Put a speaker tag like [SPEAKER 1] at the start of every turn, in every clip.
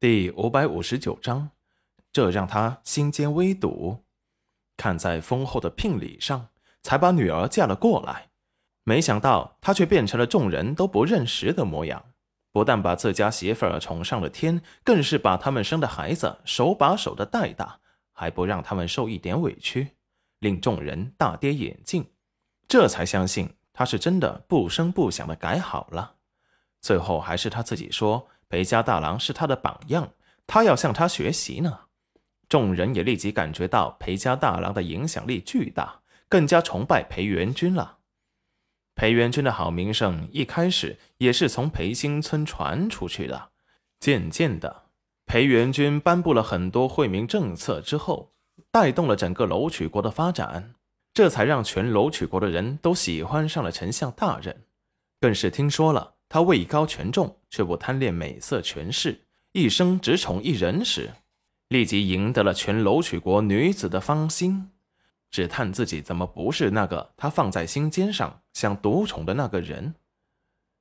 [SPEAKER 1] 第五百五十九章，这让他心间微堵。看在丰厚的聘礼上，才把女儿嫁了过来，没想到他却变成了众人都不认识的模样。不但把自家媳妇儿宠上了天，更是把他们生的孩子手把手的带大，还不让他们受一点委屈，令众人大跌眼镜。这才相信他是真的不声不响的改好了。最后还是他自己说。裴家大郎是他的榜样，他要向他学习呢。众人也立即感觉到裴家大郎的影响力巨大，更加崇拜裴元君了。裴元君的好名声一开始也是从裴新村传出去的，渐渐的，裴元君颁布了很多惠民政策之后，带动了整个楼曲国的发展，这才让全楼曲国的人都喜欢上了丞相大人，更是听说了。他位高权重，却不贪恋美色权势，一生只宠一人时，立即赢得了全楼曲国女子的芳心。只叹自己怎么不是那个他放在心尖上想独宠的那个人。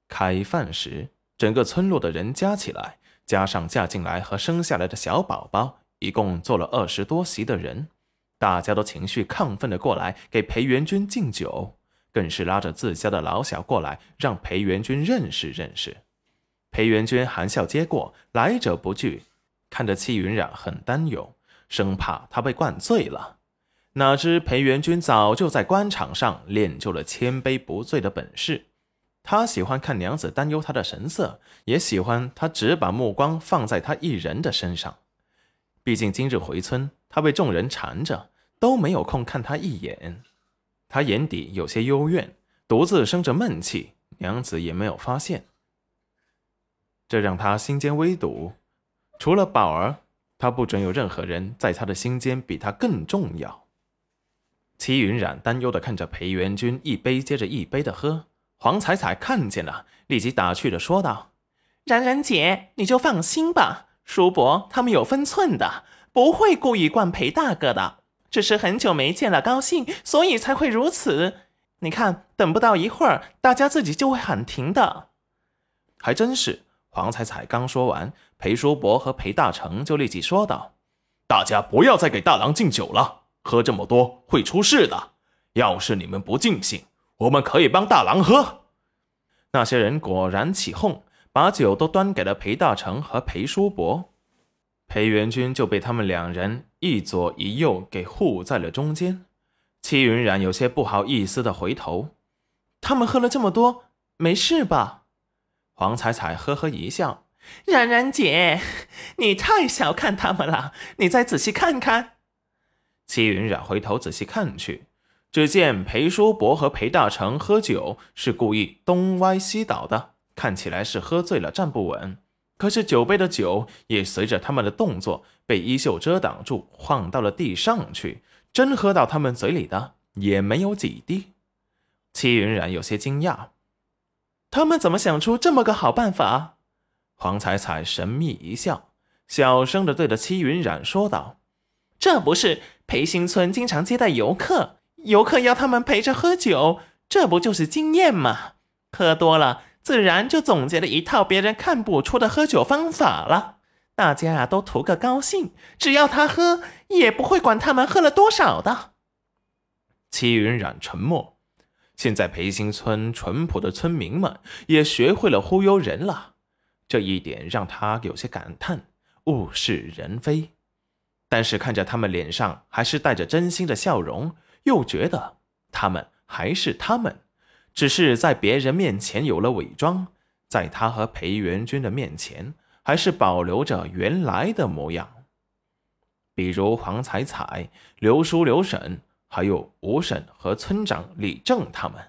[SPEAKER 1] 开饭时，整个村落的人加起来，加上嫁进来和生下来的小宝宝，一共坐了二十多席的人，大家都情绪亢奋的过来给裴元君敬酒。更是拉着自家的老小过来，让裴元君认识认识。裴元君含笑接过，来者不拒，看着戚云染很担忧，生怕他被灌醉了。哪知裴元君早就在官场上练就了千杯不醉的本事。他喜欢看娘子担忧他的神色，也喜欢他只把目光放在他一人的身上。毕竟今日回村，他被众人缠着，都没有空看他一眼。他眼底有些幽怨，独自生着闷气，娘子也没有发现，这让他心间微堵。除了宝儿，他不准有任何人在他的心间比他更重要。齐云染担忧的看着裴元君一杯接着一杯的喝，黄彩彩看见了，立即打趣的说道：“
[SPEAKER 2] 冉冉姐，你就放心吧，叔伯他们有分寸的，不会故意灌裴大哥的。”只是很久没见了，高兴，所以才会如此。你看，等不到一会儿，大家自己就会喊停的。
[SPEAKER 1] 还真是，黄彩彩刚说完，裴叔伯和裴大成就立即说道：“大家不要再给大郎敬酒了，喝这么多会出事的。要是你们不尽兴，我们可以帮大郎喝。”那些人果然起哄，把酒都端给了裴大成和裴叔伯。裴元君就被他们两人一左一右给护在了中间。戚云染有些不好意思的回头：“
[SPEAKER 2] 他们喝了这么多，没事吧？”
[SPEAKER 1] 黄彩彩呵呵一笑：“
[SPEAKER 2] 冉冉姐，你太小看他们了。你再仔细看看。”
[SPEAKER 1] 戚云染回头仔细看去，只见裴叔伯和裴大成喝酒是故意东歪西倒的，看起来是喝醉了站不稳。可是酒杯的酒也随着他们的动作被衣袖遮挡住，晃到了地上去。真喝到他们嘴里的也没有几滴。戚云染有些惊讶，
[SPEAKER 2] 他们怎么想出这么个好办法？
[SPEAKER 1] 黄彩彩神秘一笑，小声的对着戚云染说道：“
[SPEAKER 2] 这不是裴新村经常接待游客，游客要他们陪着喝酒，这不就是经验吗？喝多了。”自然就总结了一套别人看不出的喝酒方法了。大家啊都图个高兴，只要他喝，也不会管他们喝了多少的。
[SPEAKER 1] 戚云染沉默。现在裴新村淳朴的村民们也学会了忽悠人了，这一点让他有些感叹，物是人非。但是看着他们脸上还是带着真心的笑容，又觉得他们还是他们。只是在别人面前有了伪装，在他和裴元君的面前，还是保留着原来的模样。比如黄彩彩、刘叔、刘婶，还有吴婶和村长李正他们。